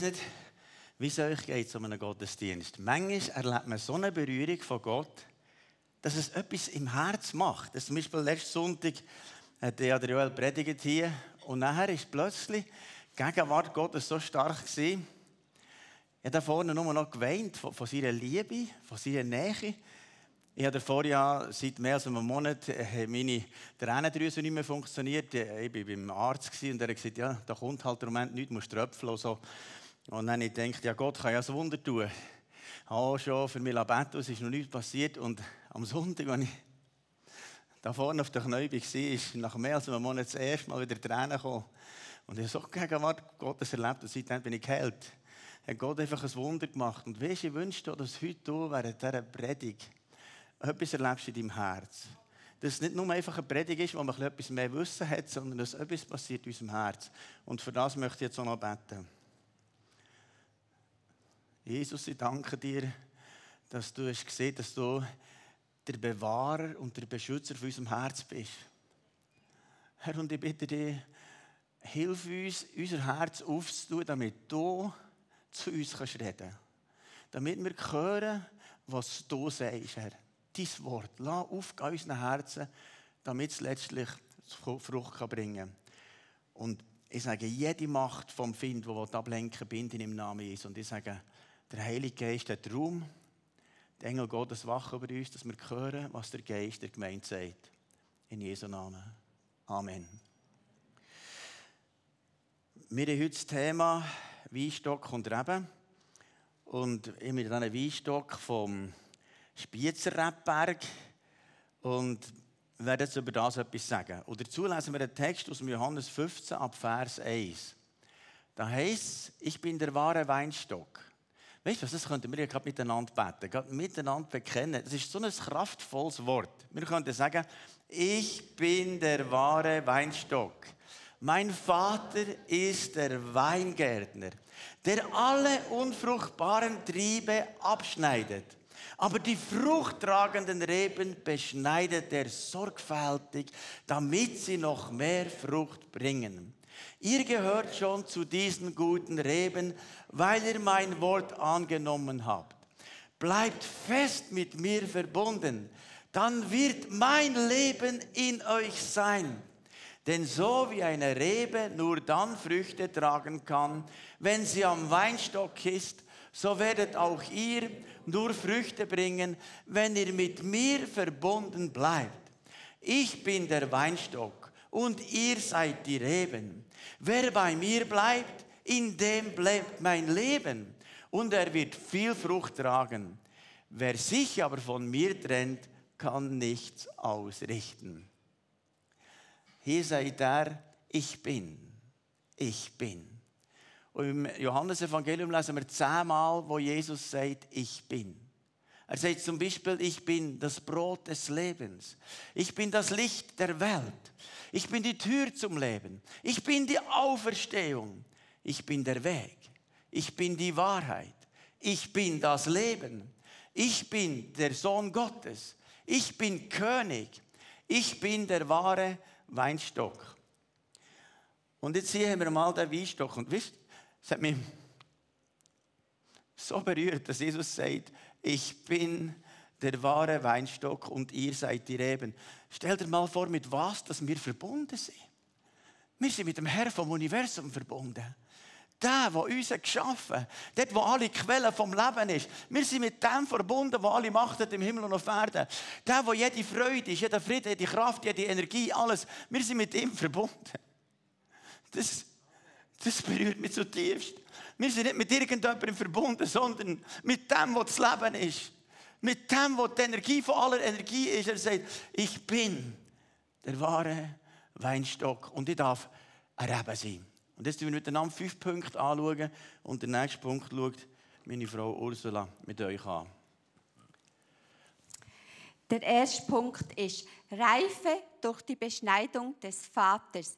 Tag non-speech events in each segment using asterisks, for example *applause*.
Weiß nicht, wie es euch geht zu einem Gottesdienst. Manchmal erlebt man so eine Berührung von Gott, dass es etwas im Herz macht. Das zum Beispiel letzten Sonntag hat ja der Joel predigt hier und nachher ist plötzlich die Gegenwart Gottes so stark gewesen. Ich habe da vorne nur noch geweint von, von seiner Liebe, von seiner Nähe. Ich habe davor ja seit mehr als einem Monat meine Tränendrüse nicht mehr funktioniert. Ich war beim Arzt und er hat gesagt, ja, da kommt halt im Moment nichts, musst tröpfeln und so. Und dann ich gedacht, ja Gott kann ja ein Wunder tun. Ich habe schon für mich es ist noch nichts passiert. Und am Sonntag, als ich da vorne auf der Knäuel war, ist nach mehr als einem Monat das erste Mal wieder Tränen gekommen. Und ich habe so Gegenwart Gottes erlebt und seitdem bin ich geheilt. Hat Gott einfach ein Wunder gemacht. Und weißt, ich wünschte, dass heute du während dieser Predigt etwas erlebst in deinem Herz. Dass es nicht nur einfach eine Predigt ist, wo man etwas mehr Wissen hat, sondern dass etwas passiert in unserem Herz. Und für das möchte ich jetzt auch noch beten. Jesus, ich danke dir, dass du hast gesehen, dass du der Bewahrer und der Beschützer von unserem Herz bist. Herr, und ich bitte dich, hilf uns, unser Herz aufzutun, damit du zu uns kannst reden Damit wir hören, was du sagst, Herr dein Wort. Lass auf unseren Herzen, damit es letztlich Frucht kann bringen kann. Und ich sage, jede Macht vom Find, die ablenken binden im Namen Jesu. Und ich sage, der Heilige Geist hat Raum. Der Engel Gottes wach über uns, dass wir hören, was der Geist der Gemeinde sagt. In Jesu Namen. Amen. Wir haben heute das Thema Weinstock und Reben. Und ich habe mir dann Weinstock vom Spiezer Rebberg und werde jetzt über das etwas sagen. Und dazu lesen wir einen Text aus Johannes 15 ab Vers 1. Da heißt ich bin der wahre Weinstock. Weißt du das könnten wir ja gerade miteinander beten, gerade miteinander bekennen. Das ist so ein kraftvolles Wort. Wir könnten sagen, ich bin der wahre Weinstock. Mein Vater ist der Weingärtner, der alle unfruchtbaren Triebe abschneidet aber die fruchttragenden Reben beschneidet er sorgfältig, damit sie noch mehr Frucht bringen. Ihr gehört schon zu diesen guten Reben, weil ihr mein Wort angenommen habt. Bleibt fest mit mir verbunden, dann wird mein Leben in euch sein. Denn so wie eine Rebe nur dann Früchte tragen kann, wenn sie am Weinstock ist, so werdet auch ihr nur Früchte bringen, wenn ihr mit mir verbunden bleibt. Ich bin der Weinstock und ihr seid die Reben. Wer bei mir bleibt, in dem bleibt mein Leben und er wird viel Frucht tragen. Wer sich aber von mir trennt, kann nichts ausrichten. Hier seid er, ich bin, ich bin. Und im Johannesevangelium lesen wir zehnmal, wo Jesus sagt, ich bin. Er sagt zum Beispiel, ich bin das Brot des Lebens. Ich bin das Licht der Welt. Ich bin die Tür zum Leben. Ich bin die Auferstehung. Ich bin der Weg. Ich bin die Wahrheit. Ich bin das Leben. Ich bin der Sohn Gottes. Ich bin König. Ich bin der wahre Weinstock. Und jetzt sehen wir mal den Weinstock. Und wisst, es hat mich so berührt, dass Jesus sagt, ich bin der wahre Weinstock und ihr seid die Reben. Stell dir mal vor, mit was dass wir verbunden sind. Wir sind mit dem Herr vom Universum verbunden. Der, der uns geschaffen hat, dort, wo alle Quellen vom Leben ist. Wir sind mit dem verbunden, der alle Macht hat im Himmel und auf Erden. Der, wo jede Freude ist, jeder Friede, jede Kraft, jede Energie, alles. Wir sind mit ihm verbunden. Das, das berührt mich zutiefst. Wir sind nicht mit irgendjemandem verbunden, sondern mit dem, was das Leben ist. Mit dem, was die Energie von aller Energie ist. Er sagt, ich bin der wahre Weinstock und ich darf erheben sein. Und jetzt schauen wir miteinander fünf Punkte anschauen und der nächste Punkt schaut meine Frau Ursula mit euch an. Der erste Punkt ist Reife durch die Beschneidung des Vaters.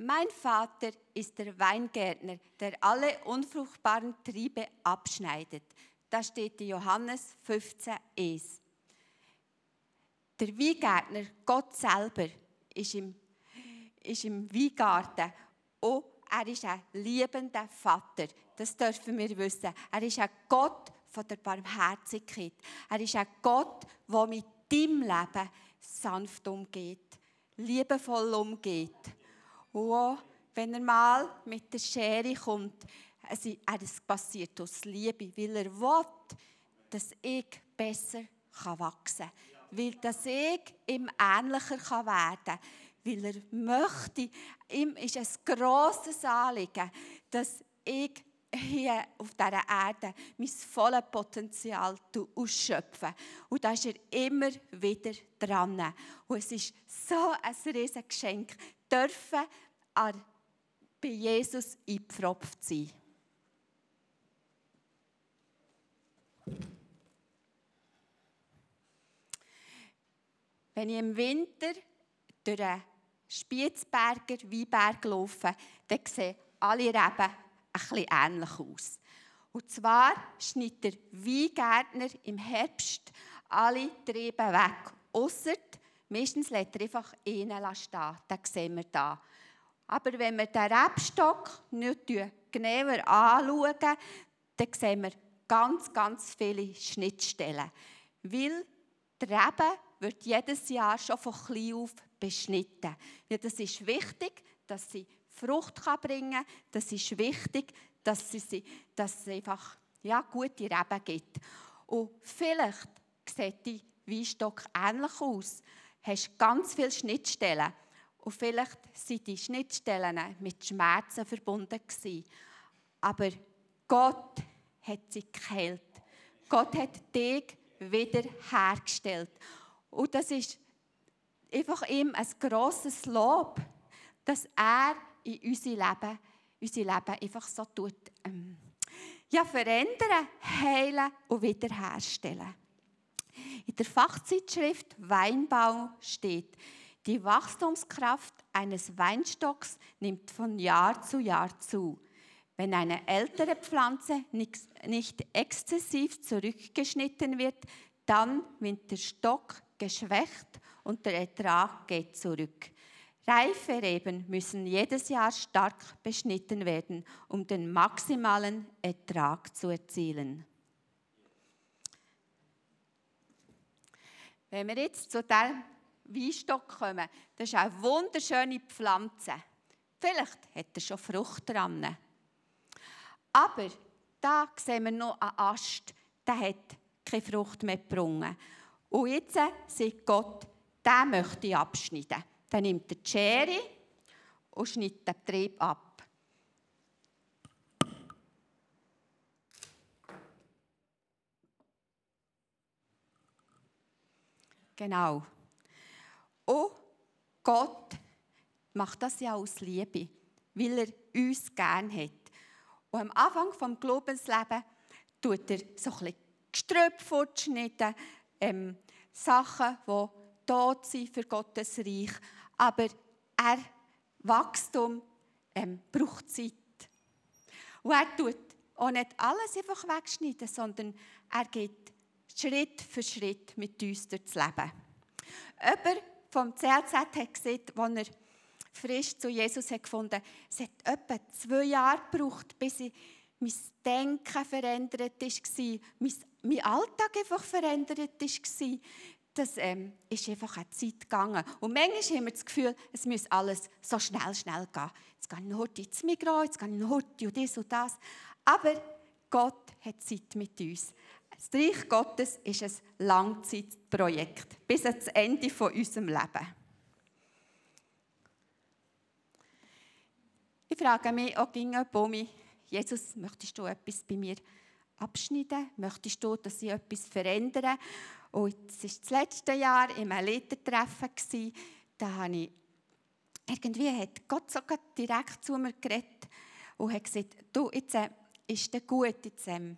Mein Vater ist der Weingärtner, der alle unfruchtbaren Triebe abschneidet. Da steht in Johannes 15, 1. Der Weingärtner, Gott selber, ist im, ist im Weingarten und er ist ein liebender Vater. Das dürfen wir wissen. Er ist ein Gott von der Barmherzigkeit. Er ist ein Gott, der mit deinem Leben sanft umgeht, liebevoll umgeht. Und wenn er mal mit der Schere kommt, es passiert aus Liebe, weil er will, dass ich besser wachsen kann. Weil dass ich ihm ähnlicher werden kann. Weil er möchte, ihm ist es grosses Anliegen, dass ich *laughs* hier auf dieser Erde mein volles Potenzial ausschöpfen. Und da ist er immer wieder dran. Und es ist so ein riesiges Geschenk, dürfen bei Jesus eingepfropft sein. Wenn ich im Winter durch den Spitzberger Weinberg laufe, dann sehen alle Reben bisschen ähnlich aus. Und zwar schneidet der Weingärtner im Herbst alle Triebe weg. Ausser, meistens lässt er einfach einen stehen. Das sehen wir hier. Aber wenn wir den Rebstock nicht genauer anschauen, dann sehen wir ganz, ganz viele Schnittstellen. Weil die Rebe wird jedes Jahr schon von klein auf beschnitten. Ja, das ist wichtig, dass sie Frucht bringen kann. Das ist wichtig, dass, sie, dass es einfach ja, gute Reben gibt. Und vielleicht sieht die Weinstock ähnlich aus. Du hast ganz viele Schnittstellen. Und vielleicht sind die Schnittstellen mit Schmerzen verbunden gewesen. Aber Gott hat sie geheilt. Gott hat dich wieder hergestellt. Und das ist einfach ihm ein grosses Lob, dass er in unser Leben, unser Leben einfach so tut, ähm, ja, verändern, heilen und wiederherstellen. In der Fachzeitschrift Weinbau steht, die Wachstumskraft eines Weinstocks nimmt von Jahr zu Jahr zu. Wenn eine ältere Pflanze nicht exzessiv zurückgeschnitten wird, dann wird der Stock geschwächt und der Ertrag geht zurück. Reife Reben müssen jedes Jahr stark beschnitten werden, um den maximalen Ertrag zu erzielen. Wenn wir jetzt zu diesem Weinstock kommen, das ist eine wunderschöne Pflanze. Vielleicht hat er schon Frucht dran. Aber da sehen wir noch einen Ast, der hat keine Frucht mehr gebrungen. Und jetzt sagt Gott, den möchte ich abschneiden. Dann nimmt er die Schere und schneidet den Trieb ab. Genau. Und Gott macht das ja aus Liebe, weil er uns gern hat. Und am Anfang des Glaubenslebens tut er so ein bisschen Gestrüpp fortschneiden, ähm, Sachen, die tot sind für Gottes Reich. Aber er, Wachstum ähm, braucht Zeit. Und er tut auch nicht alles einfach wegschneiden, sondern er geht Schritt für Schritt mit uns durchs Leben. Jemand vom CLZ hat gesagt, als er frisch zu Jesus hat gefunden es hat etwa zwei Jahre gebraucht, bis ich mein Denken verändert war, mein, mein Alltag einfach verändert war. Das ähm, ist einfach eine Zeit gegangen. Und manchmal haben wir das Gefühl, es muss alles so schnell, schnell gehen. Jetzt gehe ich noch heute ins Migros, jetzt gehe ich noch heute und das und das. Aber Gott hat Zeit mit uns. Das Reich Gottes ist ein Langzeitprojekt bis ans Ende von unserem Leben. Ich frage mich auch gegen Bomi, Jesus, möchtest du etwas bei mir abschneiden? Möchtest du, dass ich etwas verändere? Und es war das letzte Jahr in einem Leitertreffen. Da habe ich irgendwie hat Gott sogar direkt zu mir geredet und hat gesagt, du, jetzt äh, ist es gut, jetzt, ähm,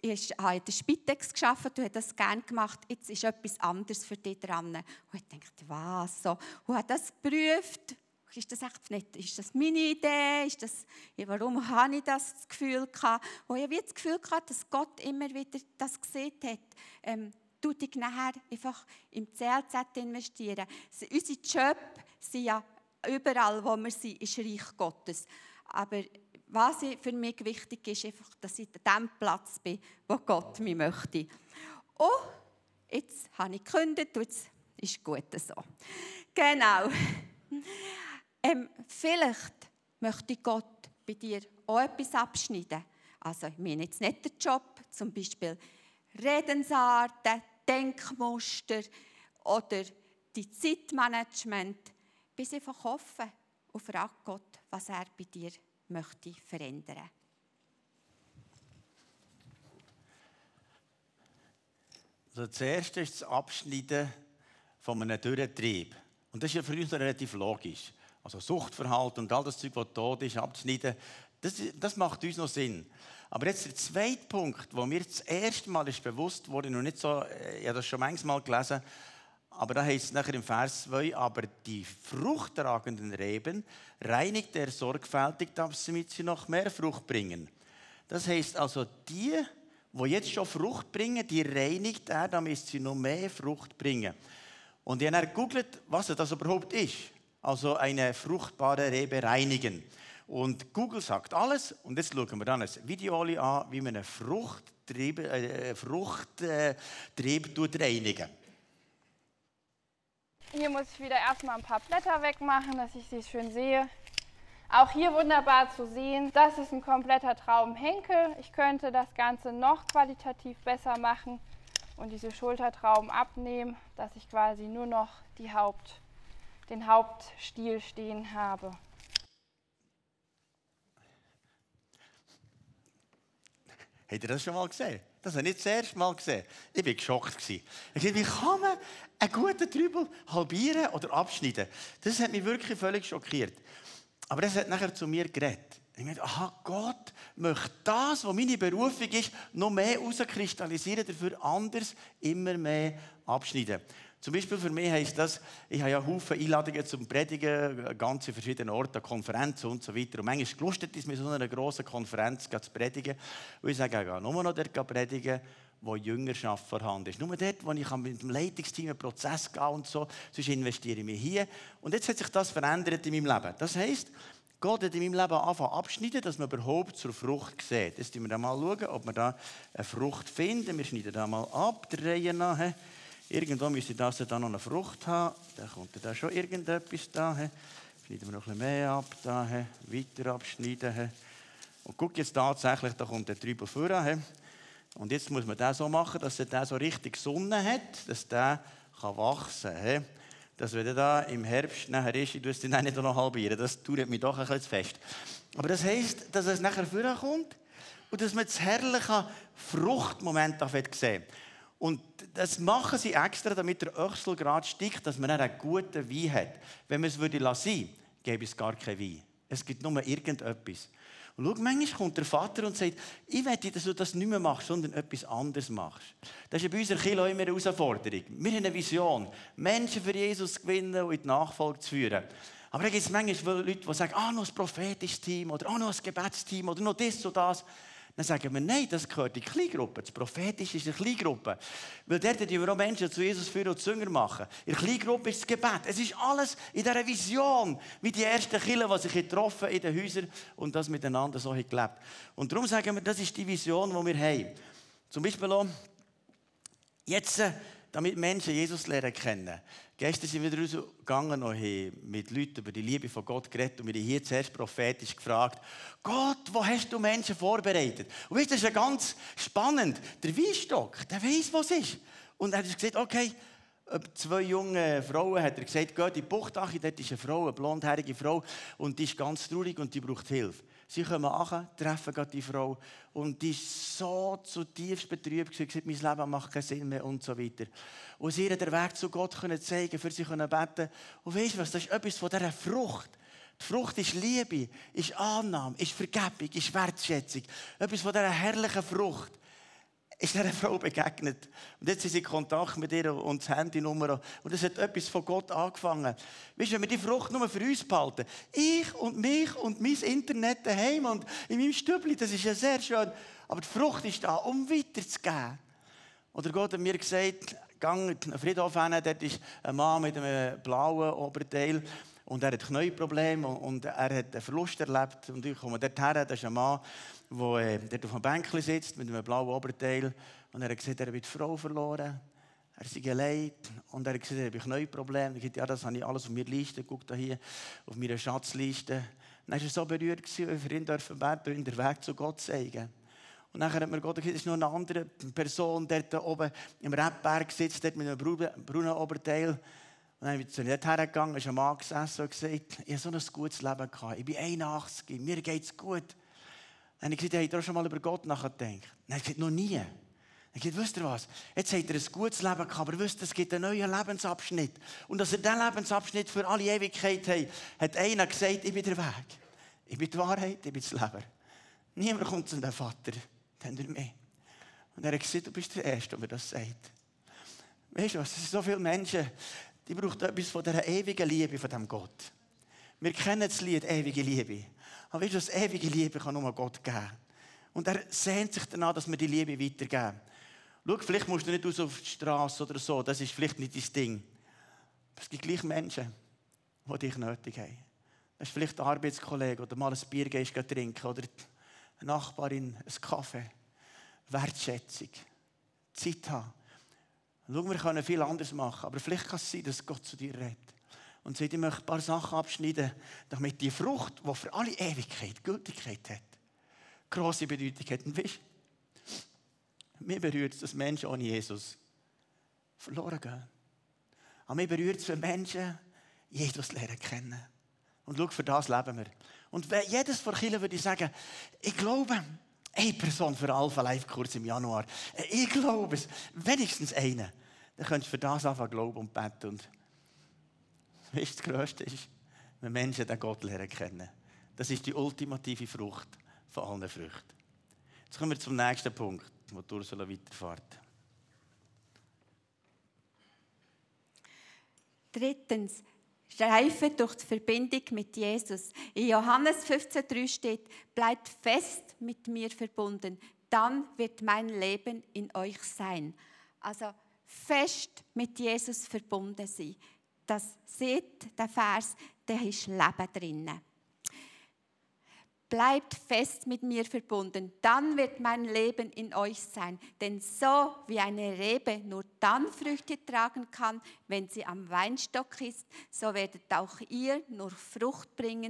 ich habe in der Spitex gearbeitet, du hast das gerne gemacht, jetzt ist etwas anderes für dich dran. Und ich dachte, was so? Und habe das geprüft ist das echt nicht, ist das meine Idee? Ist das, warum habe ich das Gefühl gehabt? Und ich habe das Gefühl gehabt, dass Gott immer wieder das gesehen hat. Ähm, du dich nachher einfach im CLZ investieren. Unsere Jobs sind ja überall, wo wir sind, ist Reich Gottes. Aber was für mich wichtig ist, einfach, dass ich an dem Platz bin, wo Gott mich möchte. Oh, jetzt habe ich gekündigt, jetzt ist gut so. Genau. Ähm, vielleicht möchte Gott bei dir auch etwas abschneiden. Also, ich meine jetzt nicht den Job, zum Beispiel Redensarten, Denkmuster oder die Zeitmanagement. Bist einfach offen und frag Gott, was er bei dir möchte verändern. Also das erste ist das Abschneiden von einem Durchtrieb. Und das ist ja für uns relativ logisch. Also Suchtverhalten und all das Zeug, was tot ist, abzuschneiden, das, das macht uns noch Sinn. Aber jetzt der zweite Punkt, wo mir das erste Mal ist bewusst wurde, noch nicht so, äh, ich habe das schon manchmal gelesen, aber da heißt es nachher im Vers 2, aber die fruchttragenden Reben reinigt er sorgfältig, damit sie noch mehr Frucht bringen. Das heißt also, die, wo jetzt schon Frucht bringen, die reinigt er, damit sie noch mehr Frucht bringen. Und ich habe gegoogelt, was das überhaupt ist. Also eine fruchtbare Rebe reinigen. Und Google sagt alles. Und jetzt schauen wir dann ein Video an, wie man einen Fruchttrieb, äh, Fruchttrieb reinigen Hier muss ich wieder erstmal ein paar Blätter wegmachen, dass ich sie schön sehe. Auch hier wunderbar zu sehen, das ist ein kompletter Traubenhenkel. Ich könnte das Ganze noch qualitativ besser machen und diese Schultertrauben abnehmen, dass ich quasi nur noch Haupt, den Hauptstiel stehen habe. Habt ihr das schon mal gesehen? Das habe ich nicht das erste Mal gesehen. Ich war geschockt. Ich dachte, wie kann man einen guten Trübel halbieren oder abschneiden? Das hat mich wirklich völlig schockiert. Aber es hat nachher zu mir geredet. Ich dachte, aha, Gott möchte das, was meine Berufung ist, noch mehr herauskristallisieren, dafür anders immer mehr abschneiden. Zum Beispiel für mich heisst das, ich habe ja Haufen Einladungen zum Predigen, ganz in verschiedenen Orten, Konferenzen und so weiter. Und manchmal gelustet es mir so einer grossen Konferenz zu predigen. Und ich sage, ich gehe nur noch dort predigen, wo Jüngerschaft vorhanden ist. Nur dort, wo ich mit dem Leitungsteam einen Prozess gehe und so, sonst investiere ich mich hier. Und jetzt hat sich das verändert in meinem Leben. Das heisst, Gott hat in meinem Leben angefangen abschneiden, dass man überhaupt zur Frucht sieht. Jetzt schauen wir mal, schauen, ob wir da eine Frucht finden. Wir schneiden da mal ab, der Reihe nach. Irgendwo müsste das dann noch eine Frucht haben. Dann kommt da schon irgendetwas da. Schneiden wir noch ein bisschen mehr ab. Da, weiter abschneiden. Und guck jetzt tatsächlich, da kommt der Trübel vor. Und jetzt muss man das so machen, dass er so richtig Sonne hat, dass der kann wachsen kann. Dass wenn er da im Herbst nachher ist, ich es dann nicht noch halbieren, das tut mich doch ein bisschen fest. Aber das heisst, dass es nachher vorkommt und dass man das herrliche Fruchtmoment sehen und das machen sie extra, damit der Öchsel gerade steigt, dass man einen guten Wein hat. Wenn man es würde lassen, gäbe es gar keinen Wein. Es gibt nur irgendetwas. Und schau, manchmal kommt der Vater und sagt, ich möchte, dass du das nicht mehr machst, sondern etwas anderes machst. Das ist bei unserer Kirche immer eine Herausforderung. Wir haben eine Vision, Menschen für Jesus zu gewinnen und in die Nachfolge zu führen. Aber da gibt es manchmal Leute, die sagen, ah, noch ein prophetisches Team oder ah, noch ein Gebetsteam oder noch das und das. Dann sagen wir, nein, das gehört in die Kleingruppe. Das Prophetische ist eine Kleingruppe. Weil dort die wir auch Menschen zu Jesus führen und Zünger machen. In der Kleingruppe ist das Gebet. Es ist alles in dieser Vision, wie die ersten Kinder, die sich getroffen in den Häusern und das miteinander so gelebt Und darum sagen wir, das ist die Vision, die wir haben. Zum Beispiel auch, jetzt, äh, damit Menschen Jesus lernen kennen. Gestern sind wir rausgegangen und haben mit Leuten über die Liebe von Gott geredet und wir haben hier zuerst prophetisch gefragt, Gott, wo hast du Menschen vorbereitet? Und weißt, das ist ja ganz spannend. Der Weinstock, der weiß, was ist. Und er hat gesagt, okay, zwei junge Frauen hat er gesagt, geht in die Buchtache, dort ist eine Frau, eine blondhaarige Frau und die ist ganz traurig und die braucht Hilfe. Sie kommen an, treffen gerade die Frau und die ist so zutiefst betrübt, sie gesagt, mein Leben macht keinen Sinn mehr und so weiter. Und sie ihr den Weg zu Gott können zeigen, für sie können beten. Und weißt du was, das ist etwas von dieser Frucht. Die Frucht ist Liebe, ist Annahme, ist Vergebung, ist Wertschätzung. Etwas von dieser herrlichen Frucht ist dieser Frau begegnet. Und jetzt sind sie in Kontakt mit ihr und das Handynummer. Und es hat etwas von Gott angefangen. Weißt du, wenn wir die Frucht nur für uns behalten, ich und mich und mein Internet daheim und in meinem Stübli, das ist ja sehr schön. Aber die Frucht ist da, um weiterzugeben. Oder Gott hat mir gesagt, gang in den Friedhof hin, dort ist ein Mann mit einem blauen Oberteil und er hat Knieprobleme und er hat einen Verlust erlebt. Und ich komme dorthin, das ist ein Mann, der äh, dort auf einem Bänkchen sitzt mit einem blauen Oberteil und er hat gesagt, er hat die Frau verloren. Er ist geleit und er hat gesagt, er habe Knieprobleme. Ich gesagt, ja, das habe ich alles auf meiner Liste. Guck da hier auf meiner Schatzliste. dann war er so berührt, dass wir für ihn dürfen beten und den Weg zu Gott zeigen. Und dann hat mir Gott gesagt, es ist noch eine andere Person, der da oben im Rebberg sitzt, dort mit einem braunen Oberteil. Und dann bin ich zu ihm hergegangen, ist ein Mann gesessen und gesagt, ich habe so ein gutes Leben gehabt. Ich bin 81, mir geht es gut. Dann habe ich gesagt, habt ihr schon mal über Gott nachgedacht? Dann hat er gesagt, noch nie. Ich gesagt, wisst ihr was? Jetzt hat er ein gutes Leben gehabt, aber wisst es gibt einen neuen Lebensabschnitt. Und dass er diesen Lebensabschnitt für alle Ewigkeit hat, hat einer gesagt, ich bin der Weg. Ich bin die Wahrheit, ich bin das Leben. Niemand kommt zu dem Vater, dann durch mich. Und er hat gesagt, du bist der Erste, der das sagt. Weißt du was, es sind so viele Menschen, die brauchen etwas von dieser ewigen Liebe von dem Gott. Wir kennen das Lied ewige Liebe. Aber weißt du, das ewige Liebe kann nur Gott geben. Und er sehnt sich danach, dass wir die Liebe weitergeben. Schau, vielleicht musst du nicht raus auf die Straße oder so, das ist vielleicht nicht dein Ding. Aber es gibt gleich Menschen, die dich nötig haben. Das ist vielleicht ein Arbeitskollege oder mal ein Bier gehst trinken oder eine Nachbarin, ein Kaffee. Wertschätzung, Zeit haben. Schau, wir können viel anderes machen, aber vielleicht kann es sein, dass Gott zu dir redet. Und sagt, ich möchte ein paar Sachen abschneiden, damit die Frucht, die für alle Ewigkeit Gültigkeit hat, große Bedeutung hat. Und weißt, mir berührt es, dass Menschen ohne Jesus verloren gehen. Aber mir berührt es, wenn Menschen Jesus lernen kennen. Und schau, für das leben wir. Und jedes von Kirchen würde ich sagen, ich glaube, eine Person für Alpha Live Kurs im Januar. Ich glaube es, wenigstens eine. Dann könntest du für das einfach glauben und beten. Und das Größte ist, wenn Menschen den Gott lernen kennen. Das ist die ultimative Frucht von allen Früchten. Jetzt kommen wir zum nächsten Punkt wo Ursula weiterfährt. Drittens, Reife durch die Verbindung mit Jesus. In Johannes 15,3 steht: Bleibt fest mit mir verbunden, dann wird mein Leben in euch sein. Also fest mit Jesus verbunden sein. Das seht der Vers, der ist Leben drinnen. Bleibt fest mit mir verbunden, dann wird mein Leben in euch sein. Denn so wie eine Rebe nur dann Früchte tragen kann, wenn sie am Weinstock ist, so werdet auch ihr nur Frucht bringen